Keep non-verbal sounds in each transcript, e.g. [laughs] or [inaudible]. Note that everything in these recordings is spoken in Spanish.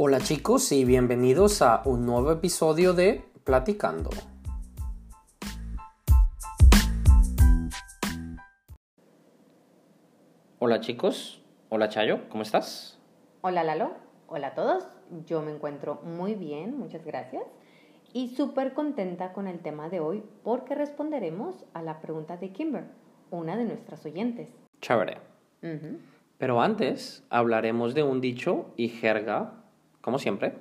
Hola chicos y bienvenidos a un nuevo episodio de Platicando. Hola chicos, hola Chayo, ¿cómo estás? Hola Lalo, hola a todos, yo me encuentro muy bien, muchas gracias. Y súper contenta con el tema de hoy porque responderemos a la pregunta de Kimber, una de nuestras oyentes. Chévere. Pero antes hablaremos de un dicho y jerga, como siempre.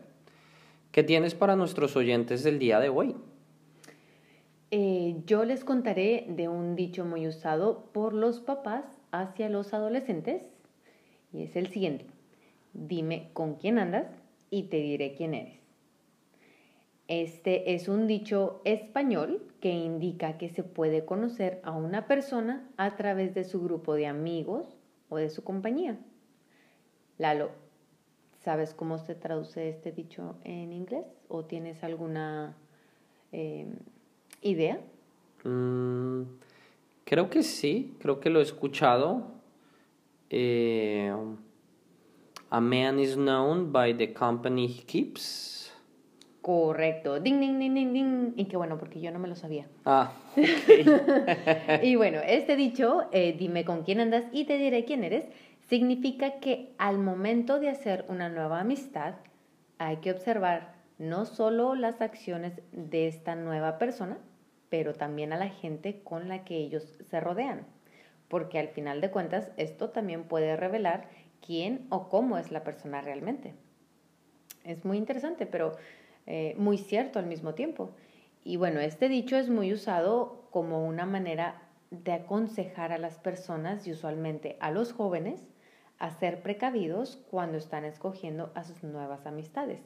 ¿Qué tienes para nuestros oyentes del día de hoy? Eh, yo les contaré de un dicho muy usado por los papás hacia los adolescentes y es el siguiente. Dime con quién andas y te diré quién eres. Este es un dicho español que indica que se puede conocer a una persona a través de su grupo de amigos o de su compañía. Lalo, ¿sabes cómo se traduce este dicho en inglés? ¿O tienes alguna em, idea? Mm, creo que sí, creo que lo he escuchado. Eh, a man is known by the company he keeps. Correcto. Ding, ding, ding, ding, ding. Y qué bueno, porque yo no me lo sabía. Ah, [laughs] y bueno, este dicho, eh, dime con quién andas y te diré quién eres, significa que al momento de hacer una nueva amistad, hay que observar no solo las acciones de esta nueva persona, pero también a la gente con la que ellos se rodean. Porque al final de cuentas, esto también puede revelar quién o cómo es la persona realmente. Es muy interesante, pero eh, muy cierto al mismo tiempo. Y bueno, este dicho es muy usado como una manera de aconsejar a las personas y usualmente a los jóvenes a ser precavidos cuando están escogiendo a sus nuevas amistades.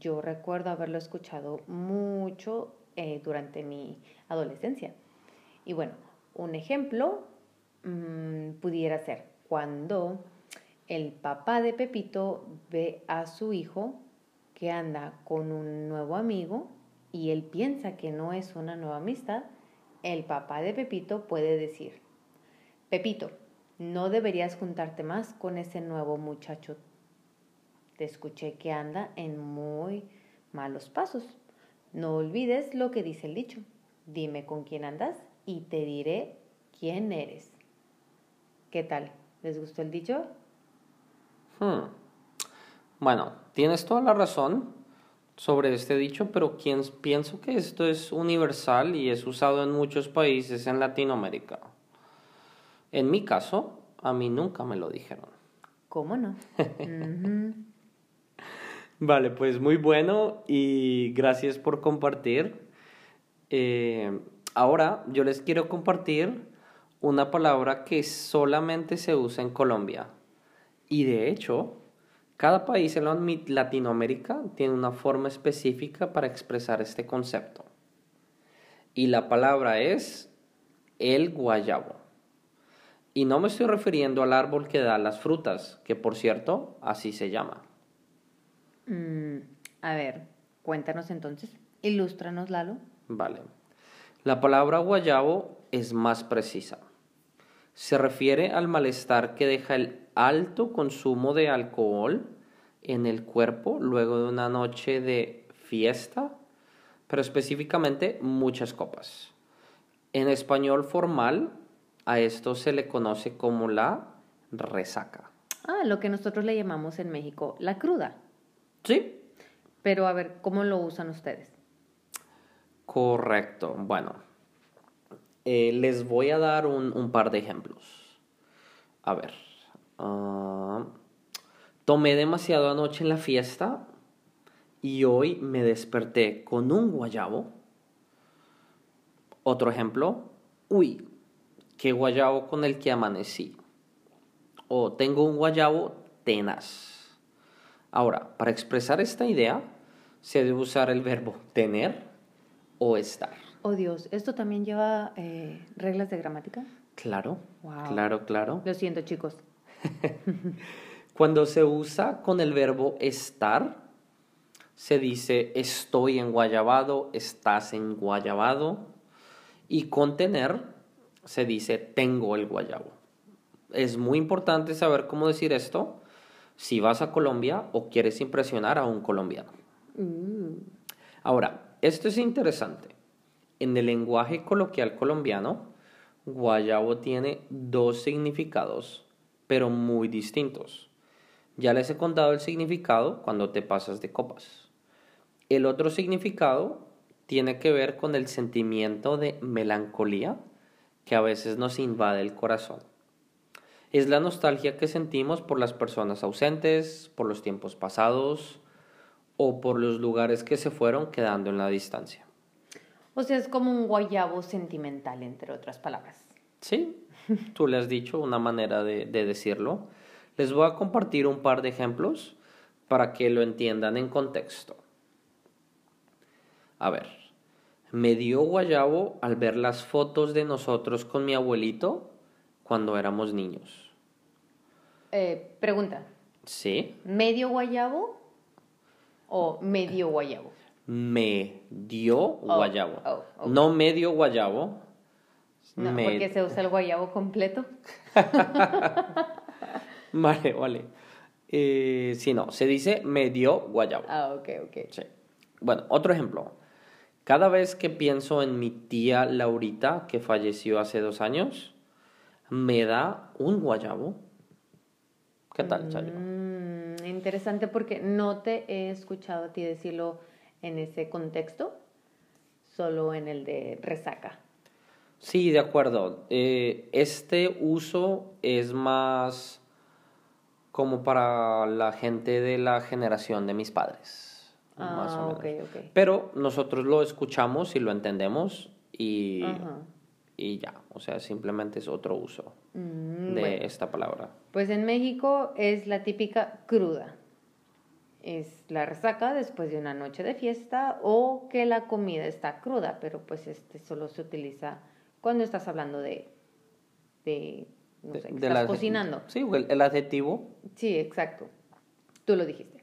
Yo recuerdo haberlo escuchado mucho eh, durante mi adolescencia. Y bueno, un ejemplo mm, pudiera ser cuando el papá de Pepito ve a su hijo que anda con un nuevo amigo y él piensa que no es una nueva amistad, el papá de Pepito puede decir, Pepito, no deberías juntarte más con ese nuevo muchacho. Te escuché que anda en muy malos pasos. No olvides lo que dice el dicho. Dime con quién andas y te diré quién eres. ¿Qué tal? ¿Les gustó el dicho? Hmm. Bueno, tienes toda la razón sobre este dicho, pero pienso que esto es universal y es usado en muchos países en Latinoamérica. En mi caso, a mí nunca me lo dijeron. ¿Cómo no? [laughs] Vale, pues muy bueno y gracias por compartir. Eh, ahora yo les quiero compartir una palabra que solamente se usa en Colombia. Y de hecho, cada país en Latinoamérica tiene una forma específica para expresar este concepto. Y la palabra es el guayabo. Y no me estoy refiriendo al árbol que da las frutas, que por cierto, así se llama. Mm, a ver, cuéntanos entonces, ilústranos, Lalo. Vale. La palabra guayabo es más precisa. Se refiere al malestar que deja el alto consumo de alcohol en el cuerpo luego de una noche de fiesta, pero específicamente muchas copas. En español formal, a esto se le conoce como la resaca. Ah, lo que nosotros le llamamos en México la cruda. Sí. Pero a ver, ¿cómo lo usan ustedes? Correcto. Bueno, eh, les voy a dar un, par de ejemplos. A ver. Ah, tomé demasiado anoche en la fiesta y hoy me desperté con un guayabo. Otro ejemplo. Uy, qué guayabo con el que amanecí. O tengo un guayabo tenaz. Ahora, para expresar esta idea, se debe usar el verbo tener o estar. Oh Dios, ¿esto también lleva eh, reglas de gramática? Claro, claro, claro. Lo siento, chicos. [laughs] Cuando se usa con el verbo estar, se dice estoy en Guayabado, estás en Guayabado. Y con tener, se dice tengo el guayabo. Es muy importante saber cómo decir esto, si vas a Colombia o quieres impresionar a un colombiano. Uh, Ahora, esto es interesante. En el lenguaje coloquial colombiano, guayabo tiene dos significados, pero muy distintos. Ya les he contado el significado cuando te pasas de copas. El otro significado tiene que ver con el sentimiento de melancolía que a veces nos invade el corazón. Es la nostalgia que sentimos por las personas ausentes, por los tiempos pasados o por los lugares que se fueron quedando en la distancia. o sea, es como un guayabo sentimental, entre otras palabras. Sí, tú le has dicho una manera de, de decirlo. Les voy a compartir un par de ejemplos para que lo entiendan en contexto. A ver, me dio guayabo al ver las fotos de nosotros con mi abuelito cuando éramos niños. Eh, pregunta, Sí, ¿medio guayabo o medio guayabo? me dio guayabo. oh. No medio guayabo. No, me- porque se usa el guayabo completo. [laughs] Vale, vale. Eh, sí, no, se dice me dio guayabo. Ah, ok, ok. Sí. Bueno, otro ejemplo. Cada vez que pienso en mi tía Laurita, que falleció hace dos años, me da un guayabo. ¿Qué tal, Chayo? Mm, interesante porque no te he escuchado a ti decirlo en ese contexto, solo en el de resaca. Sí, de acuerdo. Eh, este uso es más como para la gente de la generación de mis padres. Más Ah, o ok, menos. Pero nosotros lo escuchamos y lo entendemos y, y ya. O sea, simplemente es otro uso Mm, de bueno. esta palabra. Pues en México es la típica cruda. Es la resaca después de una noche de fiesta o que la comida está cruda, pero pues este solo se utiliza cuando estás hablando de, de no sé, que De- de estás la- cocinando. Sí, el, el adjetivo. Sí, exacto. Tú lo dijiste.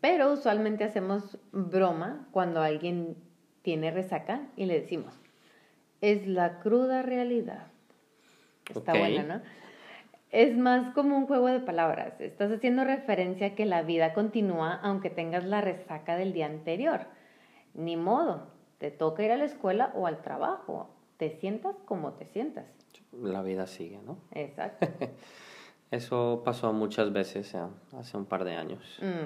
Pero usualmente hacemos broma cuando alguien tiene resaca y le decimos, es la cruda realidad. Está buena, ¿no? Es más como un juego de palabras. Estás haciendo referencia a que la vida continúa aunque tengas la resaca del día anterior. Ni modo, te toca ir a la escuela o al trabajo. Te sientas como te sientas. La vida sigue, ¿no? Exacto. [laughs] Eso pasó muchas veces eh, hace un par de años,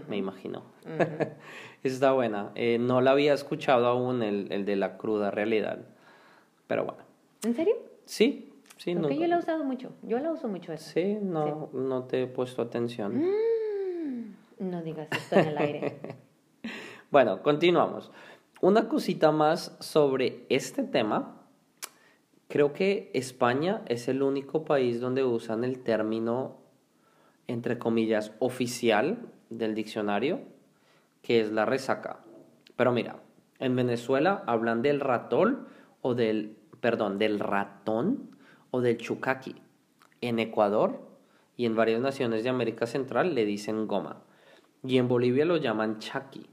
me imagino. [laughs] Está buena. Eh, no la había escuchado aún, el, el de la cruda realidad. Pero bueno. ¿En serio? Sí, sí, Porque nunca- yo la he usado mucho. Yo la uso mucho esa. Sí, no, no te he puesto atención. Mm, no digas esto en el aire. [laughs] Bueno, continuamos. Una cosita más sobre este tema. Creo que España es el único país donde usan el término, entre comillas, oficial del diccionario, que es la resaca. Pero mira, en Venezuela hablan del ratol o del, perdón, del ratón o del chucaqui. En Ecuador y en varias naciones de América Central le dicen goma. Y en Bolivia lo llaman chaki.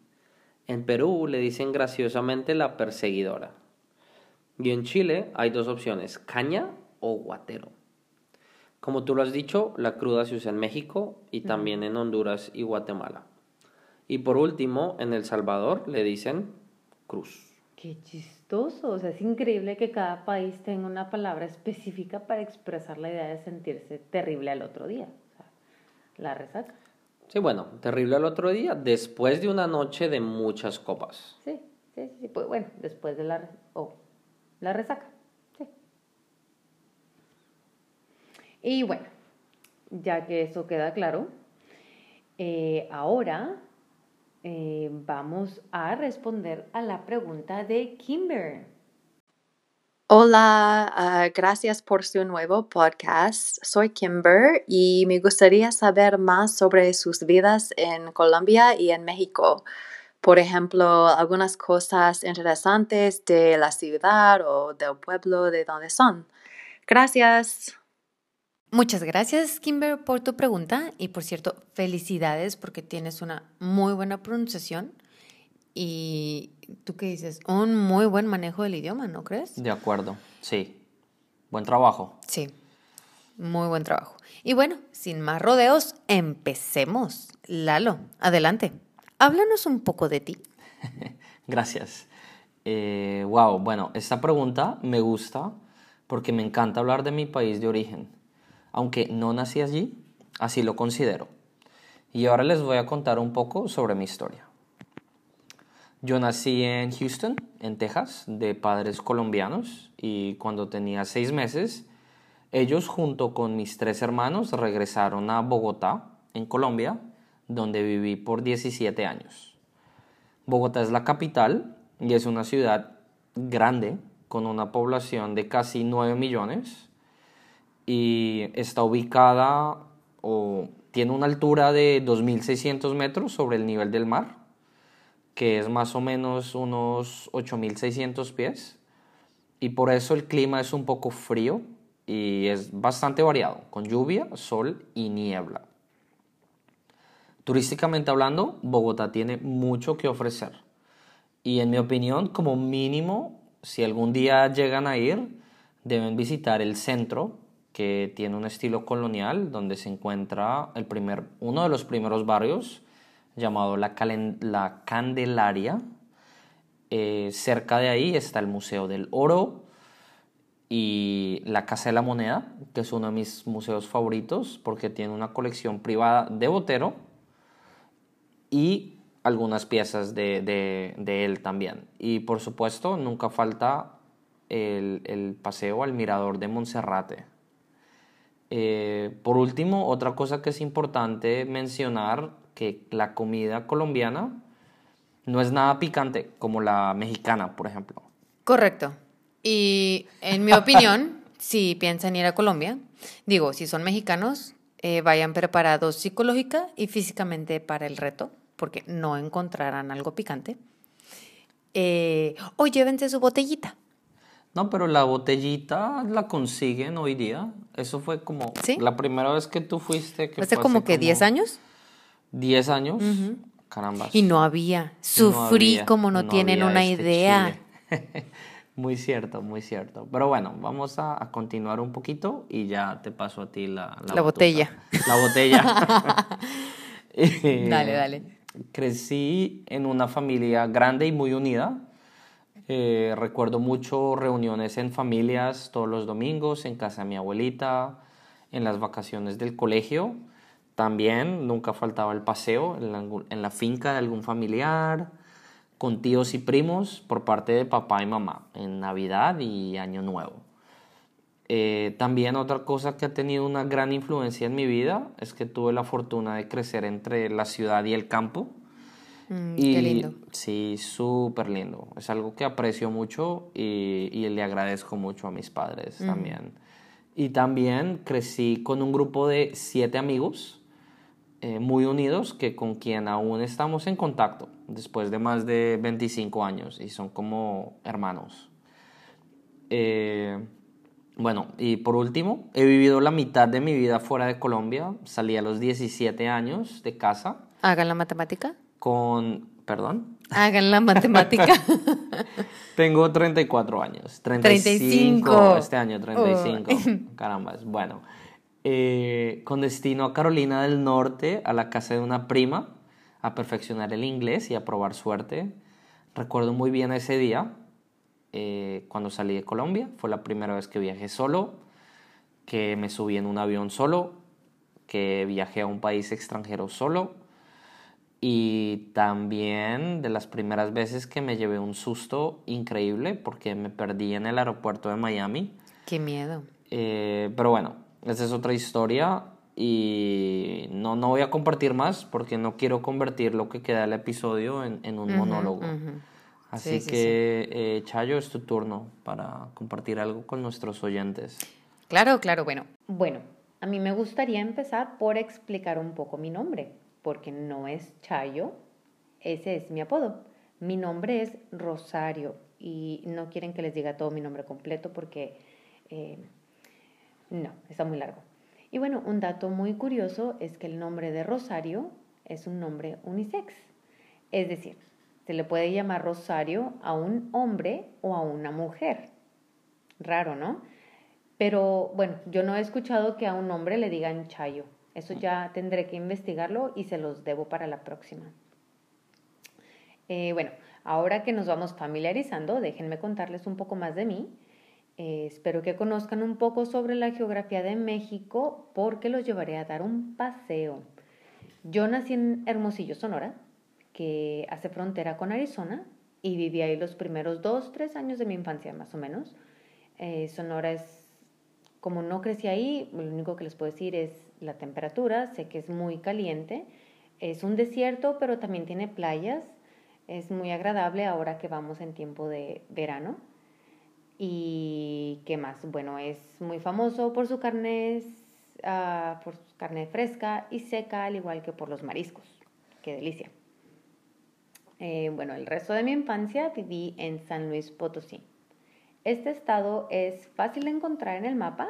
En Perú le dicen graciosamente la perseguidora. Y en Chile hay dos opciones, caña o guatero. Como tú lo has dicho, la cruda se usa en México y también en Honduras y Guatemala. Y por último, en El Salvador le dicen cruz. Qué chistoso. O sea, es increíble que cada país tenga una palabra específica para expresar la idea de sentirse terrible al otro día. O sea, la resaca. Sí, bueno, terrible al otro día, después de una noche de muchas copas. Sí, sí, sí. Pues bueno, después de la, la resaca. Sí. Y bueno, ya que eso queda claro, eh, ahora eh, vamos a responder a la pregunta de Kimber. Hola, ah, gracias por su nuevo podcast. Soy Kimber y me gustaría saber más sobre sus vidas en Colombia y en México. Por ejemplo, algunas cosas interesantes de la ciudad o del pueblo de donde son. Gracias. Muchas gracias, Kimber, por tu pregunta. Y por cierto, felicidades porque tienes una muy buena pronunciación. Y tú qué dices, un muy buen manejo del idioma, ¿no crees? De acuerdo, sí. Buen trabajo. Sí. Muy buen trabajo. Y bueno, sin más rodeos, empecemos. Lalo, adelante. Háblanos un poco de ti. [laughs] Gracias. Eh, wow, bueno, esta pregunta me gusta porque me encanta hablar de mi país de origen. Aunque no nací allí, así lo considero. Y ahora les voy a contar un poco sobre mi historia. Yo nací en Houston, en Texas, de padres colombianos y cuando tenía seis meses, ellos junto con mis tres hermanos regresaron a Bogotá, en Colombia, donde viví por 17 años. Bogotá es la capital y es una ciudad grande con una población de casi 9 millones y está ubicada o tiene una altura de 2.600 metros sobre el nivel del mar, que es más o menos unos 8.600 pies y por eso el clima es un poco frío y es bastante variado, con lluvia, sol y niebla. Turísticamente hablando, Bogotá tiene mucho que ofrecer. Y en mi opinión, como mínimo, si algún día llegan a ir, deben visitar el centro, que tiene un estilo colonial, donde se encuentra el primer, uno de los primeros barrios, llamado La, la Candelaria. Eh, cerca de ahí está el Museo del Oro y la Casa de la Moneda, que es uno de mis museos favoritos porque tiene una colección privada de Botero y algunas piezas de, él también. Y por supuesto, nunca falta el, paseo al mirador de Monserrate. Eh, por último, otra cosa que es importante mencionar, que la comida colombiana no es nada picante como la mexicana, por ejemplo. Correcto. Y en mi opinión, [laughs] si piensan ir a Colombia, digo, si son mexicanos, eh, vayan preparados psicológica y físicamente para el reto porque no encontrarán algo picante. Eh, o llévense su botellita. No, pero la botellita la consiguen hoy día. Eso fue como la primera vez que tú fuiste. Que ¿Hace como que 10 años? 10 años. Caramba. Y no había. Sufrí como no, tienen una este idea. [laughs] muy cierto, muy cierto. Pero bueno, vamos a, continuar un poquito y ya te paso a ti la, la botella. La botella. [laughs] [laughs] dale, dale crecí en una familia grande y muy unida. Eh, recuerdo mucho reuniones en familias todos los domingos, en casa de mi abuelita, en las vacaciones del colegio. También nunca faltaba el paseo en la, en la finca de algún familiar, con tíos y primos por parte de papá y mamá, en Navidad y Año Nuevo. Eh, también otra cosa que ha tenido una gran influencia en mi vida es que tuve la fortuna de crecer entre la ciudad y el campo. Mm, y, qué lindo. Sí, súper lindo. Es algo que aprecio mucho y, y, le agradezco mucho a mis padres también. Y también crecí con un grupo de siete amigos eh, muy unidos que con quien aún estamos en contacto después de más de 25 años y son como hermanos. Eh, bueno, y por último, he vivido la mitad de mi vida fuera de Colombia. Salí a los 17 años de casa. ¿Hagan la matemática? Con, perdón. [laughs] Hagan la matemática. [laughs] Tengo 34 años. 35. Este año, 35. [laughs] Caramba, bueno. Eh, con destino a Carolina del Norte, a la casa de una prima, a perfeccionar el inglés y a probar suerte. Recuerdo muy bien ese día eh, cuando salí de Colombia. Fue la primera vez que viajé solo, que me subí en un avión solo, que viajé a un país extranjero solo. Y también de las primeras veces que me llevé un susto increíble porque me perdí en el aeropuerto de Miami. Qué miedo. Eh, pero bueno, esa es otra historia y no, no voy a compartir más porque no quiero convertir lo que queda del episodio en, en un monólogo. Así que, eh, Chayo, es tu turno para compartir algo con nuestros oyentes. Claro, claro, bueno. Bueno, a mí me gustaría empezar por explicar un poco mi nombre, porque no es Chayo, ese es mi apodo. Mi nombre es Rosario y no quieren que les diga todo mi nombre completo porque eh, no, está muy largo. Y bueno, un dato muy curioso es que el nombre de Rosario es un nombre unisex. Es decir, se le puede llamar rosario a un hombre o a una mujer. Raro, ¿no? Pero bueno, yo no he escuchado que a un hombre le digan chayo. Eso ya tendré que investigarlo y se los debo para la próxima. Eh, bueno, ahora que nos vamos familiarizando, déjenme contarles un poco más de mí. Eh, espero que conozcan un poco sobre la geografía de México porque los llevaré a dar un paseo. Yo nací en Hermosillo, Sonora, que hace frontera con Arizona y viví ahí los primeros dos, tres años de mi infancia más o menos. Eh, Sonora es, como no crecí ahí, lo único que les puedo decir es la temperatura, sé que es muy caliente, es un desierto, pero también tiene playas, es muy agradable ahora que vamos en tiempo de verano. ¿Y qué más? Bueno, es muy famoso por su carne, uh, por su carne fresca y seca, al igual que por los mariscos. ¡Qué delicia! Eh, bueno, el resto de mi infancia viví en San Luis Potosí. Este estado es fácil de encontrar en el mapa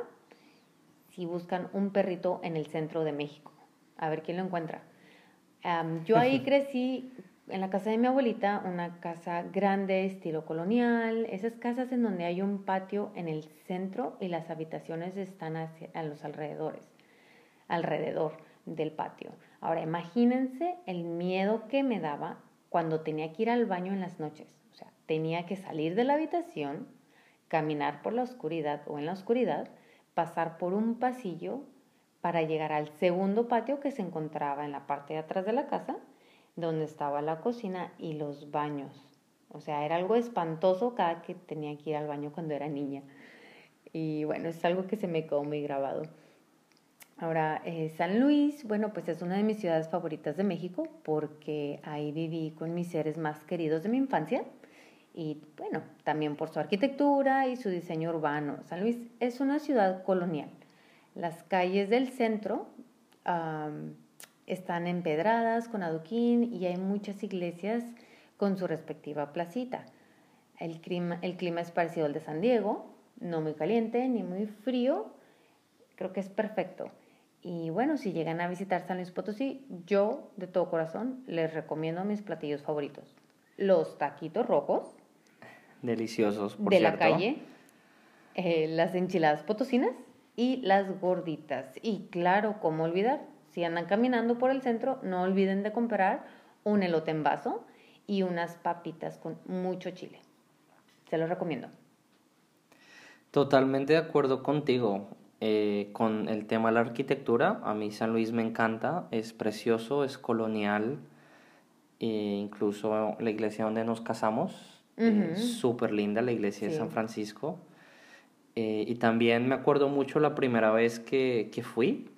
si buscan un perrito en el centro de México. A ver quién lo encuentra. yo ahí [laughs] crecí en la casa de mi abuelita, una casa grande, estilo colonial, esas casas en donde hay un patio en el centro y las habitaciones están hacia, a los alrededores, alrededor del patio. Ahora, imagínense el miedo que me daba cuando tenía que ir al baño en las noches. O sea, tenía que salir de la habitación, caminar por la oscuridad o en la oscuridad, pasar por un pasillo para llegar al segundo patio que se encontraba en la parte de atrás de la casa, donde estaba la cocina y los baños. O sea, era algo espantoso cada que tenía que ir al baño cuando era niña. Y bueno, es algo que se me quedó muy grabado. Ahora, eh, San Luis, bueno, pues es una de mis ciudades favoritas de México porque ahí viví con mis seres más queridos de mi infancia y bueno, también por su arquitectura y su diseño urbano. San Luis es una ciudad colonial. Las calles del centro están empedradas con adoquín y hay muchas iglesias con su respectiva placita. El clima, el clima es parecido al de San Diego, no muy caliente ni muy frío, creo que es perfecto. Y bueno, si llegan a visitar San Luis Potosí, yo de todo corazón les recomiendo mis platillos favoritos. Los taquitos rojos. Deliciosos, por De la calle. Eh, las enchiladas potosinas y las gorditas. Y claro, ¿cómo olvidar? Si andan caminando por el centro, no olviden de comprar un elote en vaso y unas papitas con mucho chile. Se los recomiendo. Totalmente de acuerdo contigo. Eh, con el tema de la arquitectura. A mí San Luis me encanta, es precioso, es colonial. E incluso la iglesia donde nos casamos, es súper linda, la iglesia de San Francisco. Eh, y también me acuerdo mucho la primera vez que, que, fui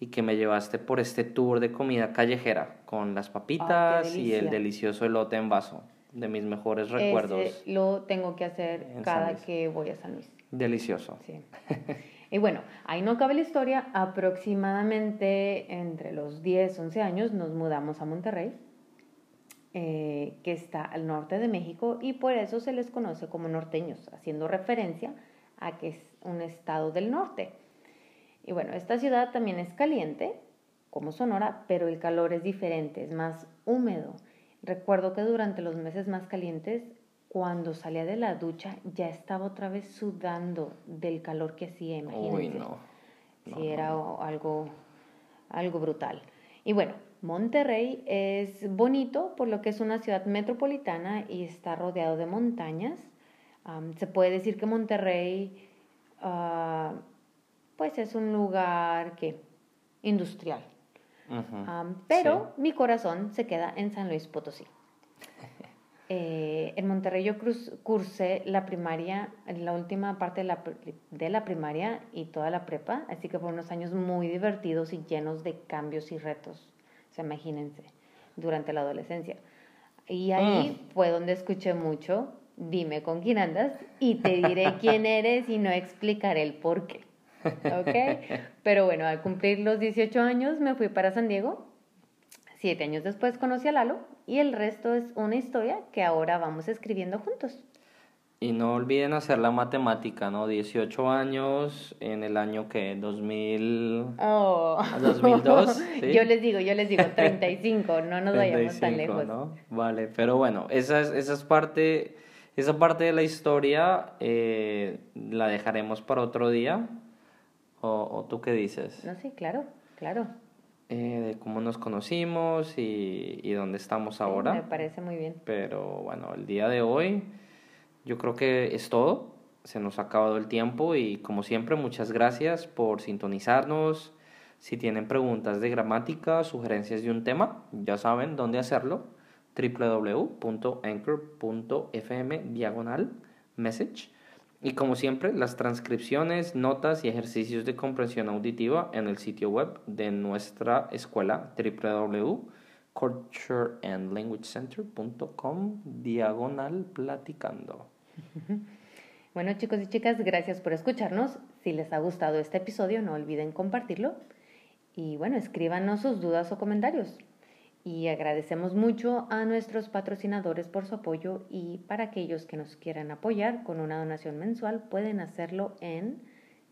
y que me llevaste por este tour de comida callejera con las papitas y el delicioso elote en vaso, de mis mejores recuerdos. lo tengo que hacer cada que voy a San Luis. Delicioso. Sí. [laughs] Y bueno, ahí no cabe la historia, aproximadamente entre los 10, 11 años nos mudamos a Monterrey, eh, que está al norte de México, y por eso se les conoce como norteños, haciendo referencia a que es un estado del norte. Y bueno, esta ciudad también es caliente, como Sonora, pero el calor es diferente, es más húmedo. Recuerdo que durante los meses más calientes cuando salía de la ducha ya estaba otra vez sudando del calor que hacía, imagínense. Uy, no. sí, era algo, algo brutal. Y bueno, Monterrey es bonito por lo que es una ciudad metropolitana y está rodeado de montañas. se puede decir que Monterrey uh, pues es un lugar que industrial. pero mi corazón se queda en San Luis Potosí. [laughs] Eh, en Monterrey yo cursé la primaria, la última parte de la, de la primaria y toda la prepa, así que fueron unos años muy divertidos y llenos de cambios y retos, o sea, imagínense, durante la adolescencia. Y ahí mm. fue donde escuché mucho, dime con quién andas y te diré [laughs] quién eres y no explicaré el por qué. ¿Ok? Pero bueno, al cumplir los 18 años me fui para San Diego. Siete años después conocí a Lalo y el resto es una historia que ahora vamos escribiendo juntos. Y no olviden hacer la matemática, ¿no? 18 años en el año que 2000 oh. 2002. [laughs] Yo les digo, yo les digo [laughs] 35, no nos vayamos tan lejos. ¿no? Vale, pero bueno, esa es, esa es parte esa parte de la historia eh, la dejaremos para otro día ¿O, o tú qué dices? No, sí, claro, claro. Eh, de cómo nos conocimos y, y dónde estamos Sí, ahora. me parece muy bien. Pero bueno, el día de hoy yo creo que es todo. Se nos ha acabado el tiempo y como siempre muchas gracias por sintonizarnos. Si tienen preguntas de gramática, sugerencias de un tema, ya saben dónde hacerlo. www.anchor.fm diagonal message. Y como siempre, las transcripciones, notas y ejercicios de comprensión auditiva en el sitio web de nuestra escuela www.cultureandlanguagecenter.com diagonal platicando. [laughs] Bueno, chicos y chicas, gracias por escucharnos. Si les ha gustado este episodio, no olviden compartirlo. Y bueno, escríbanos sus dudas o comentarios. Y agradecemos mucho a nuestros patrocinadores por su apoyo y para aquellos que nos quieran apoyar con una donación mensual pueden hacerlo en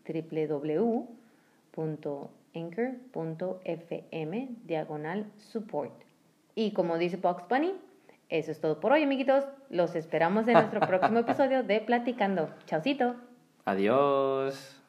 www.anchor.fm diagonal support. Y como dice Box Bunny, eso es todo por hoy, amiguitos. Los esperamos en nuestro próximo [laughs] episodio de Platicando. Chaucito. Adiós.